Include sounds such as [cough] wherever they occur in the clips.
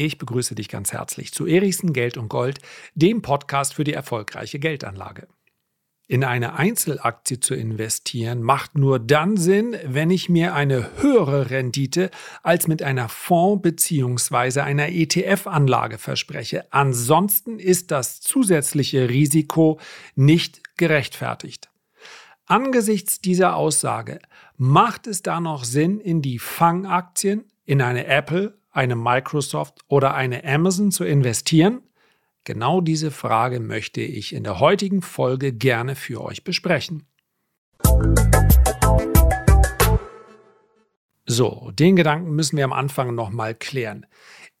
Ich begrüße dich ganz herzlich zu Erichsen Geld und Gold, dem Podcast für die erfolgreiche Geldanlage. In eine Einzelaktie zu investieren macht nur dann Sinn, wenn ich mir eine höhere Rendite als mit einer Fonds- bzw. einer ETF-Anlage verspreche. Ansonsten ist das zusätzliche Risiko nicht gerechtfertigt. Angesichts dieser Aussage macht es da noch Sinn, in die Fangaktien, in eine Apple, eine Microsoft oder eine Amazon zu investieren? Genau diese Frage möchte ich in der heutigen Folge gerne für euch besprechen. So, den Gedanken müssen wir am Anfang nochmal klären.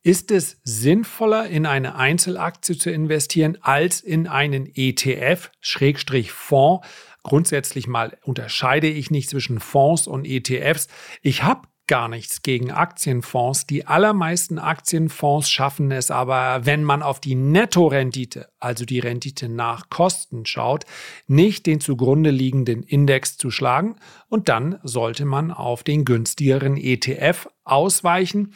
Ist es sinnvoller, in eine Einzelaktie zu investieren, als in einen ETF, Schrägstrich Fonds? Grundsätzlich mal unterscheide ich nicht zwischen Fonds und ETFs. Ich habe gar nichts gegen Aktienfonds. Die allermeisten Aktienfonds schaffen es aber, wenn man auf die Nettorendite, also die Rendite nach Kosten schaut, nicht den zugrunde liegenden Index zu schlagen und dann sollte man auf den günstigeren ETF ausweichen.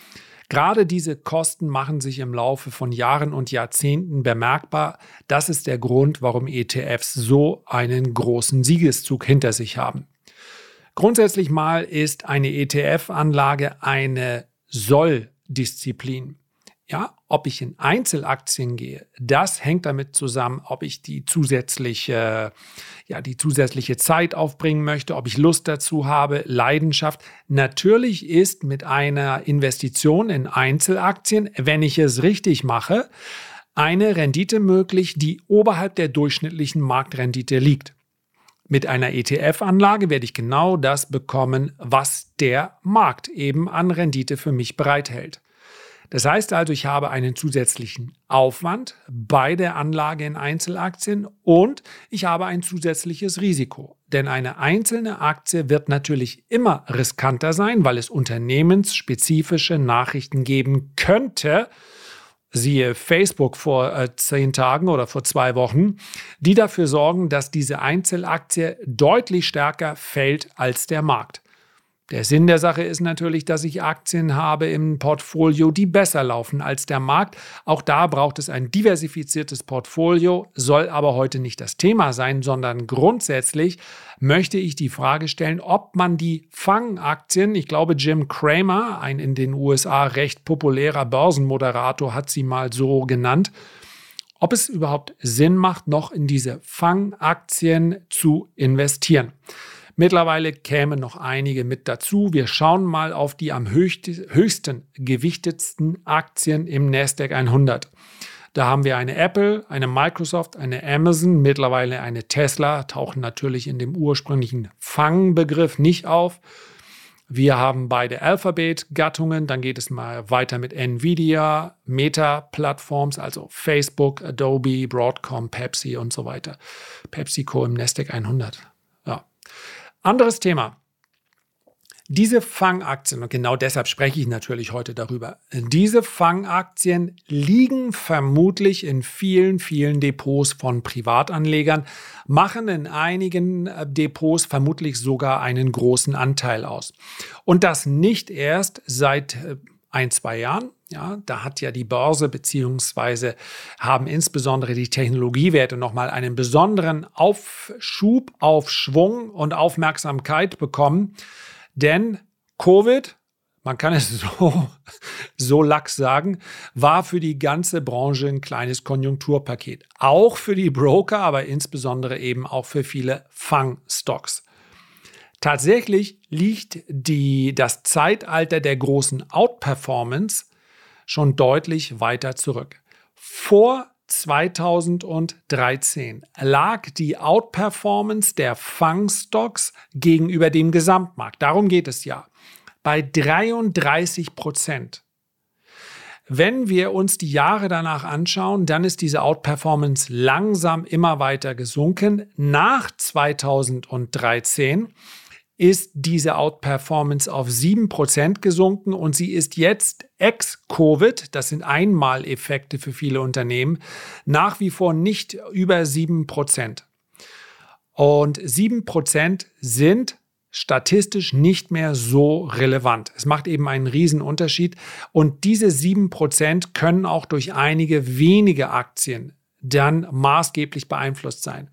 Gerade diese Kosten machen sich im Laufe von Jahren und Jahrzehnten bemerkbar. Das ist der Grund, warum ETFs so einen großen Siegeszug hinter sich haben. Grundsätzlich mal ist eine ETF-Anlage eine Soll-Disziplin. Ja, ob ich in Einzelaktien gehe, das hängt damit zusammen, ob ich die zusätzliche, ja, die zusätzliche Zeit aufbringen möchte, ob ich Lust dazu habe, Leidenschaft. Natürlich ist mit einer Investition in Einzelaktien, wenn ich es richtig mache, eine Rendite möglich, die oberhalb der durchschnittlichen Marktrendite liegt. Mit einer ETF-Anlage werde ich genau das bekommen, was der Markt eben an Rendite für mich bereithält. Das heißt also, ich habe einen zusätzlichen Aufwand bei der Anlage in Einzelaktien und ich habe ein zusätzliches Risiko. Denn eine einzelne Aktie wird natürlich immer riskanter sein, weil es unternehmensspezifische Nachrichten geben könnte, siehe Facebook vor äh, zehn Tagen oder vor zwei Wochen, die dafür sorgen, dass diese Einzelaktie deutlich stärker fällt als der Markt. Der Sinn der Sache ist natürlich, dass ich Aktien habe im Portfolio, die besser laufen als der Markt. Auch da braucht es ein diversifiziertes Portfolio, soll aber heute nicht das Thema sein, sondern grundsätzlich möchte ich die Frage stellen, ob man die Fangaktien, ich glaube Jim Cramer, ein in den USA recht populärer Börsenmoderator, hat sie mal so genannt, ob es überhaupt Sinn macht, noch in diese Fangaktien zu investieren. Mittlerweile kämen noch einige mit dazu. Wir schauen mal auf die am höchsten gewichtetsten Aktien im Nasdaq 100. Da haben wir eine Apple, eine Microsoft, eine Amazon, mittlerweile eine Tesla, tauchen natürlich in dem ursprünglichen Fangbegriff nicht auf. Wir haben beide Alphabet-Gattungen, dann geht es mal weiter mit Nvidia, Meta-Plattforms, also Facebook, Adobe, Broadcom, Pepsi und so weiter. PepsiCo im Nasdaq 100. Anderes Thema. Diese Fangaktien, und genau deshalb spreche ich natürlich heute darüber, diese Fangaktien liegen vermutlich in vielen, vielen Depots von Privatanlegern, machen in einigen äh, Depots vermutlich sogar einen großen Anteil aus. Und das nicht erst seit äh, ein, zwei Jahren. Ja, da hat ja die Börse beziehungsweise haben insbesondere die Technologiewerte nochmal einen besonderen Aufschub, Aufschwung und Aufmerksamkeit bekommen. Denn Covid, man kann es [laughs] so, so lax sagen, war für die ganze Branche ein kleines Konjunkturpaket. Auch für die Broker, aber insbesondere eben auch für viele Fangstocks. Tatsächlich liegt die, das Zeitalter der großen Outperformance schon deutlich weiter zurück. Vor 2013 lag die Outperformance der Fangstocks gegenüber dem Gesamtmarkt, darum geht es ja, bei 33 Prozent. Wenn wir uns die Jahre danach anschauen, dann ist diese Outperformance langsam immer weiter gesunken. Nach 2013 ist diese Outperformance auf 7% gesunken und sie ist jetzt ex-Covid, das sind Einmaleffekte für viele Unternehmen, nach wie vor nicht über 7%. Und 7% sind statistisch nicht mehr so relevant. Es macht eben einen Riesenunterschied. Und diese sieben Prozent können auch durch einige wenige Aktien dann maßgeblich beeinflusst sein.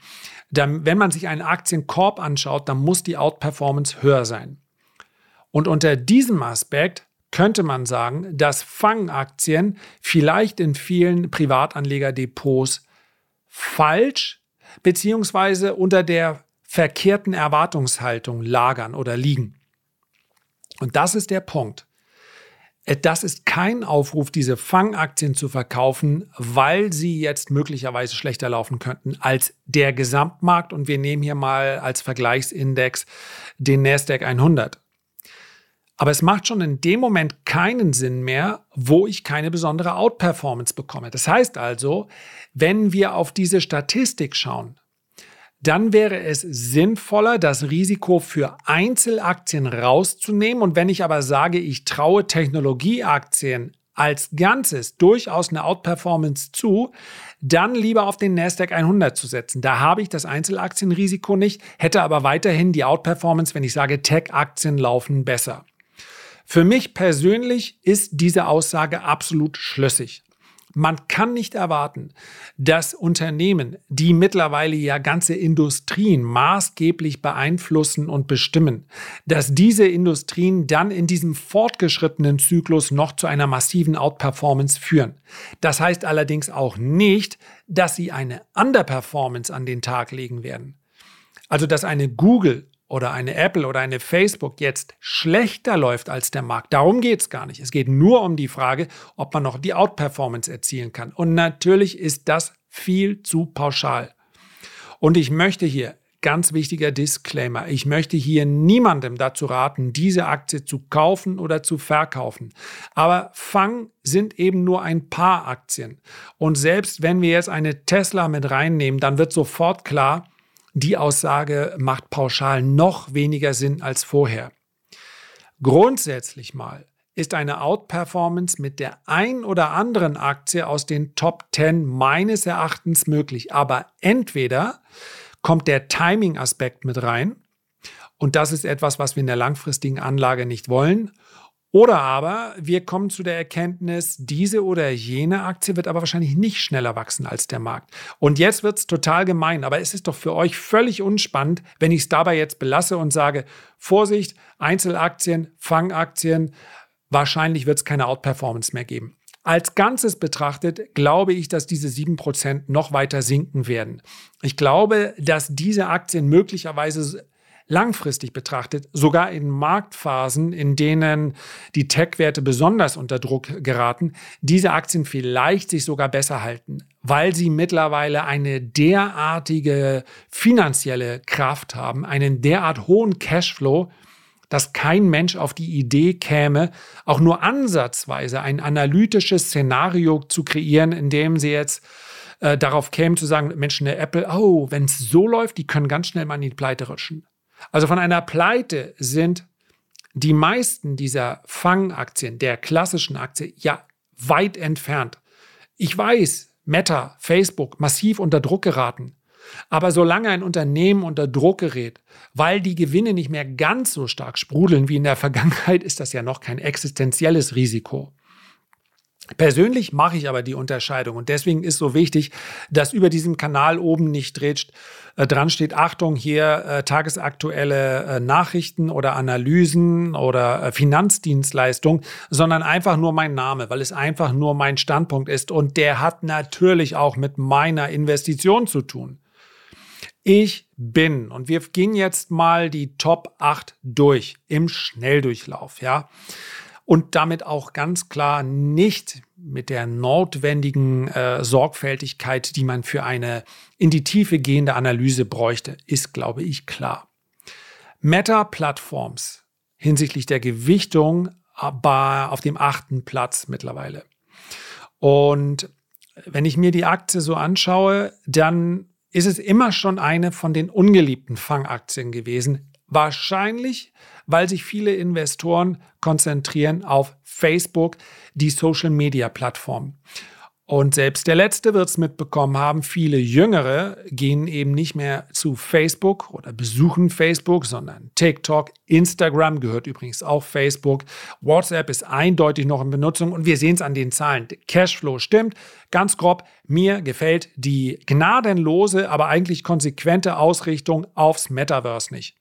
Dann, wenn man sich einen Aktienkorb anschaut, dann muss die Outperformance höher sein. Und unter diesem Aspekt könnte man sagen, dass Fangaktien vielleicht in vielen Privatanlegerdepots falsch beziehungsweise unter der verkehrten Erwartungshaltung lagern oder liegen. Und das ist der Punkt. Äh, das ist kein Aufruf, diese Fangaktien zu verkaufen, weil sie jetzt möglicherweise schlechter laufen könnten als der Gesamtmarkt. Und wir nehmen hier mal als Vergleichsindex den NASDAQ 100. Aber es macht schon in dem Moment keinen Sinn mehr, wo ich keine besondere Outperformance bekomme. Das heißt also, wenn wir auf diese Statistik schauen, dann wäre es sinnvoller, das Risiko für Einzelaktien rauszunehmen. Und wenn ich aber sage, ich traue Technologieaktien als Ganzes durchaus eine Outperformance zu, dann lieber auf den Nasdaq 100 zu setzen. Da habe ich das Einzelaktienrisiko nicht, hätte aber weiterhin die Outperformance, wenn ich sage, Tech-Aktien laufen besser. Für mich persönlich ist diese Aussage absolut schlüssig. Man kann nicht erwarten, dass Unternehmen, die mittlerweile ja ganze Industrien maßgeblich beeinflussen und bestimmen, dass diese Industrien dann in diesem fortgeschrittenen Zyklus noch zu einer massiven Outperformance führen. Das heißt allerdings auch nicht, dass sie eine Underperformance an den Tag legen werden. Also dass eine Google oder eine Apple oder eine Facebook jetzt schlechter läuft als der Markt. Darum geht es gar nicht. Es geht nur um die Frage, ob man noch die Outperformance erzielen kann. Und natürlich ist das viel zu pauschal. Und ich möchte hier, ganz wichtiger Disclaimer, ich möchte hier niemandem dazu raten, diese Aktie zu kaufen oder zu verkaufen. Aber Fang sind eben nur ein paar Aktien. Und selbst wenn wir jetzt eine Tesla mit reinnehmen, dann wird sofort klar, die Aussage macht pauschal noch weniger Sinn als vorher. Grundsätzlich mal ist eine Outperformance mit der ein oder anderen Aktie aus den Top 10 meines Erachtens möglich. Aber entweder kommt der Timing-Aspekt mit rein und das ist etwas, was wir in der langfristigen Anlage nicht wollen. Oder aber wir kommen zu der Erkenntnis, diese oder jene Aktie wird aber wahrscheinlich nicht schneller wachsen als der Markt. Und jetzt wird es total gemein, aber es ist doch für euch völlig unspannend, wenn ich es dabei jetzt belasse und sage, Vorsicht, Einzelaktien, Fangaktien, wahrscheinlich wird es keine Outperformance mehr geben. Als Ganzes betrachtet glaube ich, dass diese 7% noch weiter sinken werden. Ich glaube, dass diese Aktien möglicherweise langfristig betrachtet, sogar in Marktphasen, in denen die Tech-Werte besonders unter Druck geraten, diese Aktien vielleicht sich sogar besser halten, weil sie mittlerweile eine derartige finanzielle Kraft haben, einen derart hohen Cashflow, dass kein Mensch auf die Idee käme, auch nur ansatzweise ein analytisches Szenario zu kreieren, in dem sie jetzt äh, darauf kämen zu sagen, Menschen der Apple, oh, wenn es so läuft, die können ganz schnell mal in die Pleite rutschen. Also von einer Pleite sind die meisten dieser Fangaktien, der klassischen Aktie, ja weit entfernt. Ich weiß, Meta, Facebook, massiv unter Druck geraten. Aber solange ein Unternehmen unter Druck gerät, weil die Gewinne nicht mehr ganz so stark sprudeln wie in der Vergangenheit, ist das ja noch kein existenzielles Risiko. Persönlich mache ich aber die Unterscheidung und deswegen ist so wichtig, dass über diesem Kanal oben nicht dreht, äh, dran steht, Achtung, hier äh, tagesaktuelle äh, Nachrichten oder Analysen oder äh, Finanzdienstleistung, sondern einfach nur mein Name, weil es einfach nur mein Standpunkt ist und der hat natürlich auch mit meiner Investition zu tun. Ich bin, und wir gehen jetzt mal die Top 8 durch im Schnelldurchlauf, ja und damit auch ganz klar nicht mit der notwendigen äh, Sorgfältigkeit, die man für eine in die Tiefe gehende Analyse bräuchte, ist, glaube ich, klar. Meta-Plattforms hinsichtlich der Gewichtung aber auf dem achten Platz mittlerweile. Und wenn ich mir die Aktie so anschaue, dann ist es immer schon eine von den ungeliebten Fangaktien gewesen. Wahrscheinlich, weil sich viele Investoren konzentrieren auf Facebook, die Social-Media-Plattform. Und selbst der Letzte wird es mitbekommen haben. Viele Jüngere gehen eben nicht mehr zu Facebook oder besuchen Facebook, sondern TikTok, Instagram gehört übrigens auch Facebook. WhatsApp ist eindeutig noch in Benutzung und wir sehen es an den Zahlen. Cashflow stimmt. Ganz grob, mir gefällt die gnadenlose, aber eigentlich konsequente Ausrichtung aufs Metaverse nicht.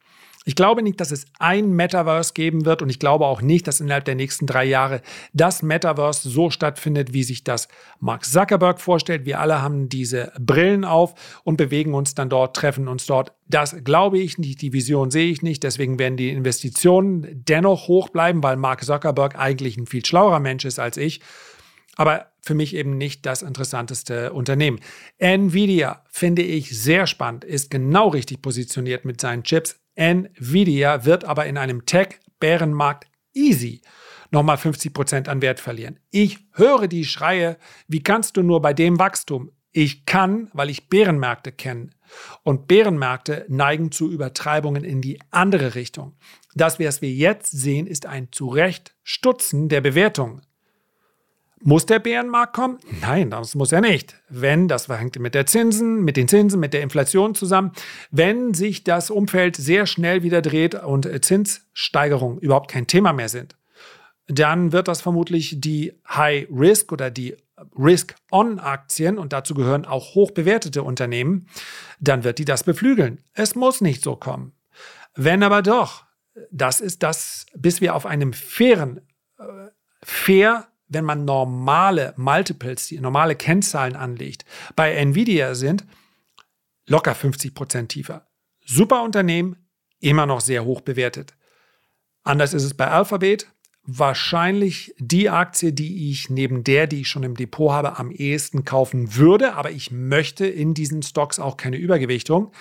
Ich glaube nicht, dass es ein Metaverse geben wird und ich glaube auch nicht, dass innerhalb der nächsten drei Jahre das Metaverse so stattfindet, wie sich das Mark Zuckerberg vorstellt. Wir alle haben diese Brillen auf und bewegen uns dann dort, treffen uns dort. Das glaube ich nicht, die Vision sehe ich nicht. Deswegen werden die Investitionen dennoch hoch bleiben, weil Mark Zuckerberg eigentlich ein viel schlauerer Mensch ist als ich. Aber für mich eben nicht das interessanteste Unternehmen. Nvidia finde ich sehr spannend, ist genau richtig positioniert mit seinen Chips. Nvidia wird aber in einem Tech-Bärenmarkt easy nochmal 50 Prozent an Wert verlieren. Ich höre die Schreie, wie kannst du nur bei dem Wachstum? Ich kann, weil ich Bärenmärkte kenne. Und Bärenmärkte neigen zu Übertreibungen in die andere Richtung. Das, was wir jetzt sehen, ist ein Zurechtstutzen der Bewertungen. Muss der Bärenmarkt kommen? Nein, das muss er nicht. Wenn, das hängt mit der Zinsen, mit den Zinsen, mit der Inflation zusammen, wenn sich das Umfeld sehr schnell wieder dreht und Zinssteigerungen überhaupt kein Thema mehr sind, dann wird das vermutlich die High Risk oder die Risk-On-Aktien und dazu gehören auch hochbewertete Unternehmen, dann wird die das beflügeln. Es muss nicht so kommen. Wenn aber doch, das ist das, bis wir auf einem fairen, äh, fair wenn man normale Multiples, die normale Kennzahlen anlegt, bei Nvidia sind locker 50 Prozent tiefer. Super Unternehmen, immer noch sehr hoch bewertet. Anders ist es bei Alphabet. Wahrscheinlich die Aktie, die ich neben der, die ich schon im Depot habe, am ehesten kaufen würde. Aber ich möchte in diesen Stocks auch keine Übergewichtung.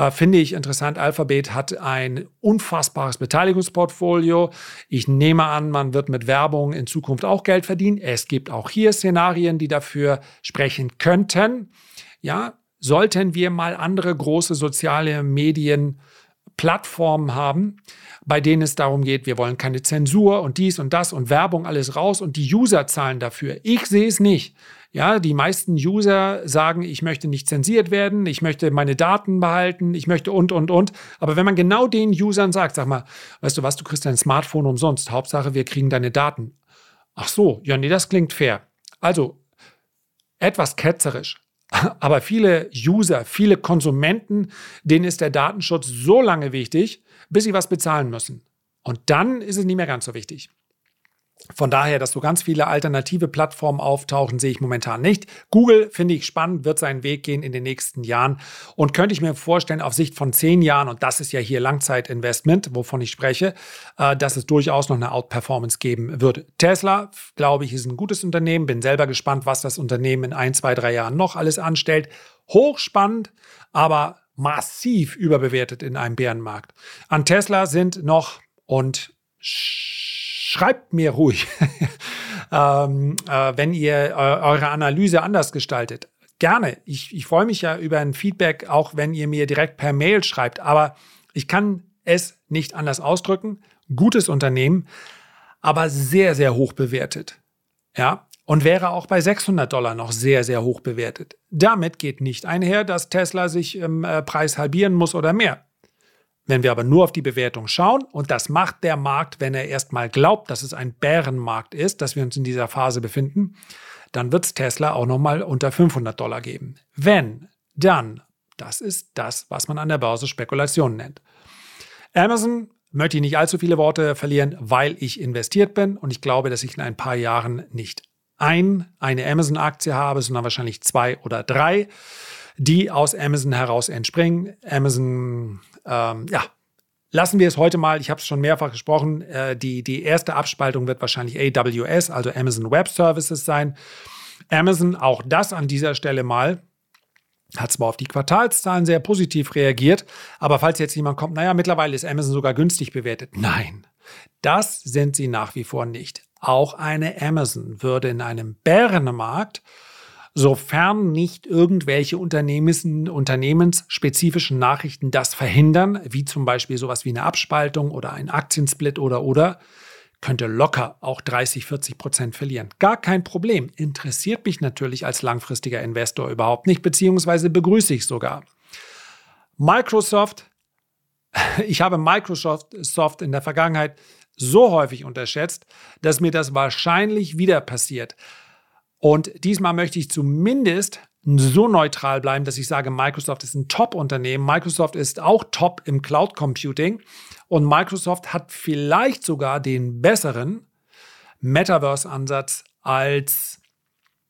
Äh, finde ich interessant. Alphabet hat ein unfassbares Beteiligungsportfolio. Ich nehme an, man wird mit Werbung in Zukunft auch Geld verdienen. Es gibt auch hier Szenarien, die dafür sprechen könnten. Ja, sollten wir mal andere große soziale Medien Plattformen haben, bei denen es darum geht, wir wollen keine Zensur und dies und das und Werbung alles raus und die User zahlen dafür. Ich sehe es nicht. Ja, die meisten User sagen, ich möchte nicht zensiert werden, ich möchte meine Daten behalten, ich möchte und, und, und. Aber wenn man genau den Usern sagt, sag mal, weißt du was, du kriegst dein Smartphone umsonst, Hauptsache, wir kriegen deine Daten. Ach so, ja, nee, das klingt fair. Also, etwas ketzerisch. [laughs] Aber viele User, viele Konsumenten, denen ist der Datenschutz so lange wichtig, bis sie was bezahlen müssen. Und dann ist es nicht mehr ganz so wichtig. Von daher, dass so ganz viele alternative Plattformen auftauchen, sehe ich momentan nicht. Google finde ich spannend, wird seinen Weg gehen in den nächsten Jahren und könnte ich mir vorstellen, auf Sicht von zehn Jahren, und das ist ja hier Langzeitinvestment, wovon ich spreche, äh, dass es durchaus noch eine Outperformance geben würde. Tesla, glaube ich, ist ein gutes Unternehmen. Bin selber gespannt, was das Unternehmen in ein, zwei, drei Jahren noch alles anstellt. Hochspannend, aber massiv überbewertet in einem Bärenmarkt. An Tesla sind noch und schreibt mir ruhig, [laughs] ähm, äh, wenn ihr äh, eure Analyse anders gestaltet. Gerne. Ich, ich freue mich ja über ein Feedback, auch wenn ihr mir direkt per Mail schreibt. Aber ich kann es nicht anders ausdrücken. Gutes Unternehmen, aber sehr, sehr hoch bewertet. Ja, und wäre auch bei 600 Dollar noch sehr, sehr hoch bewertet. Damit geht nicht einher, dass Tesla sich im äh, Preis halbieren muss oder mehr. Wenn wir aber nur auf die Bewertung schauen, und das macht der Markt, wenn er erstmal glaubt, dass es ein Bärenmarkt ist, dass wir uns in dieser Phase befinden, dann wird es Tesla auch nochmal unter 500 Dollar geben. Wenn, dann, das ist das, was man an der Börse Spekulation nennt. Amazon möchte ich nicht allzu viele Worte verlieren, weil ich investiert bin und ich glaube, dass ich in ein paar Jahren nicht ein, eine Amazon-Aktie habe, sondern wahrscheinlich zwei oder drei, die aus Amazon heraus entspringen. Amazon ähm, ja, lassen wir es heute mal. Ich habe es schon mehrfach gesprochen. Äh, die, die erste Abspaltung wird wahrscheinlich AWS, also Amazon Web Services sein. Amazon, auch das an dieser Stelle mal, hat zwar auf die Quartalszahlen sehr positiv reagiert, aber falls jetzt jemand kommt, naja, mittlerweile ist Amazon sogar günstig bewertet. Nein, das sind sie nach wie vor nicht. Auch eine Amazon würde in einem Bärenmarkt sofern nicht irgendwelche Unternehmens unternehmensspezifischen Nachrichten das verhindern, wie zum Beispiel sowas wie eine Abspaltung oder ein Aktiensplit oder oder, könnte locker auch 30, 40 Prozent verlieren. Gar kein Problem. Interessiert mich natürlich als langfristiger Investor überhaupt nicht, beziehungsweise begrüße ich sogar. Microsoft, [laughs] ich habe Microsoft in der Vergangenheit so häufig unterschätzt, dass mir das wahrscheinlich wieder passiert. Und diesmal möchte ich zumindest so neutral bleiben, dass ich sage, Microsoft ist ein Top-Unternehmen. Microsoft ist auch top im Cloud Computing. Und Microsoft hat vielleicht sogar den besseren Metaverse-Ansatz als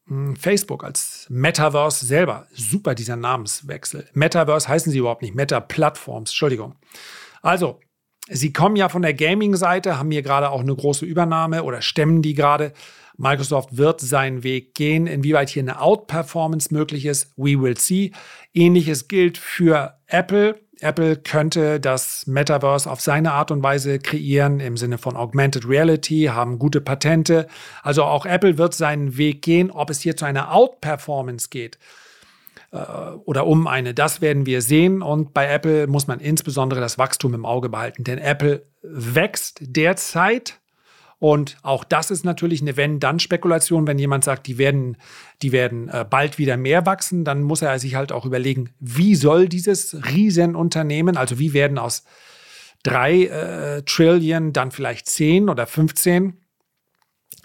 hm, Facebook, als Metaverse selber. Super, dieser Namenswechsel. Metaverse heißen sie überhaupt nicht. Meta-Plattforms, Entschuldigung. Also, Sie kommen ja von der Gaming-Seite, haben hier gerade auch eine große Übernahme oder stemmen die gerade. Microsoft wird seinen Weg gehen. Inwieweit hier eine Outperformance möglich ist, we will see. Ähnliches gilt für Apple. Apple könnte das Metaverse auf seine Art und Weise kreieren, im Sinne von Augmented Reality, haben gute Patente. Also auch Apple wird seinen Weg gehen. Ob es hier zu einer Outperformance geht oder um eine, das werden wir sehen. Und bei Apple muss man insbesondere das Wachstum im Auge behalten, denn Apple wächst derzeit und auch das ist natürlich eine Wenn-Dann-Spekulation. Wenn jemand sagt, die werden, die werden äh, bald wieder mehr wachsen, dann muss er sich halt auch überlegen, wie soll dieses Riesenunternehmen, also wie werden aus drei äh, Trillion dann vielleicht zehn oder 15,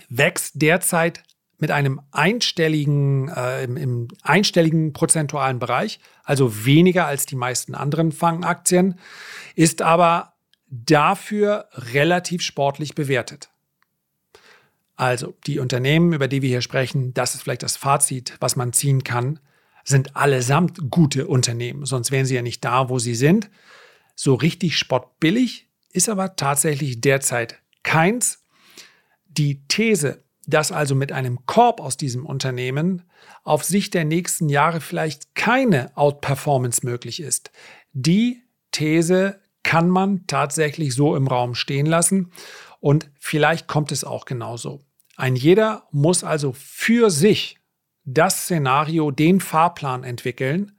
wächst derzeit mit einem einstelligen, äh, im, im, einstelligen prozentualen Bereich, also weniger als die meisten anderen Fangaktien, ist aber dafür relativ sportlich bewertet. Also die Unternehmen, über die wir hier sprechen, das ist vielleicht das Fazit, was man ziehen kann, sind allesamt gute Unternehmen, sonst wären sie ja nicht da, wo sie sind. So richtig spottbillig ist aber tatsächlich derzeit keins. Die These, dass also mit einem Korb aus diesem Unternehmen auf Sicht der nächsten Jahre vielleicht keine Outperformance möglich ist, die These kann man tatsächlich so im Raum stehen lassen. Und vielleicht kommt es auch genauso. Ein jeder muss also für sich das Szenario, den Fahrplan entwickeln,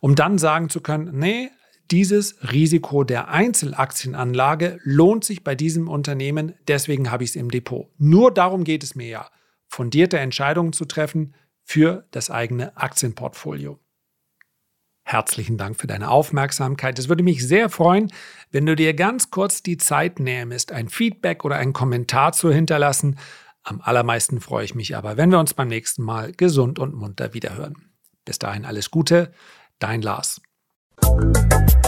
um dann sagen zu können, nee, dieses Risiko der Einzelaktienanlage lohnt sich bei diesem Unternehmen, deswegen habe ich es im Depot. Nur darum geht es mir ja, fundierte Entscheidungen zu treffen für das eigene Aktienportfolio. Herzlichen Dank für deine Aufmerksamkeit. Es würde mich sehr freuen, wenn du dir ganz kurz die Zeit nähmest, ein Feedback oder einen Kommentar zu hinterlassen. Am allermeisten freue ich mich aber, wenn wir uns beim nächsten Mal gesund und munter wiederhören. Bis dahin alles Gute, dein Lars. Thank you.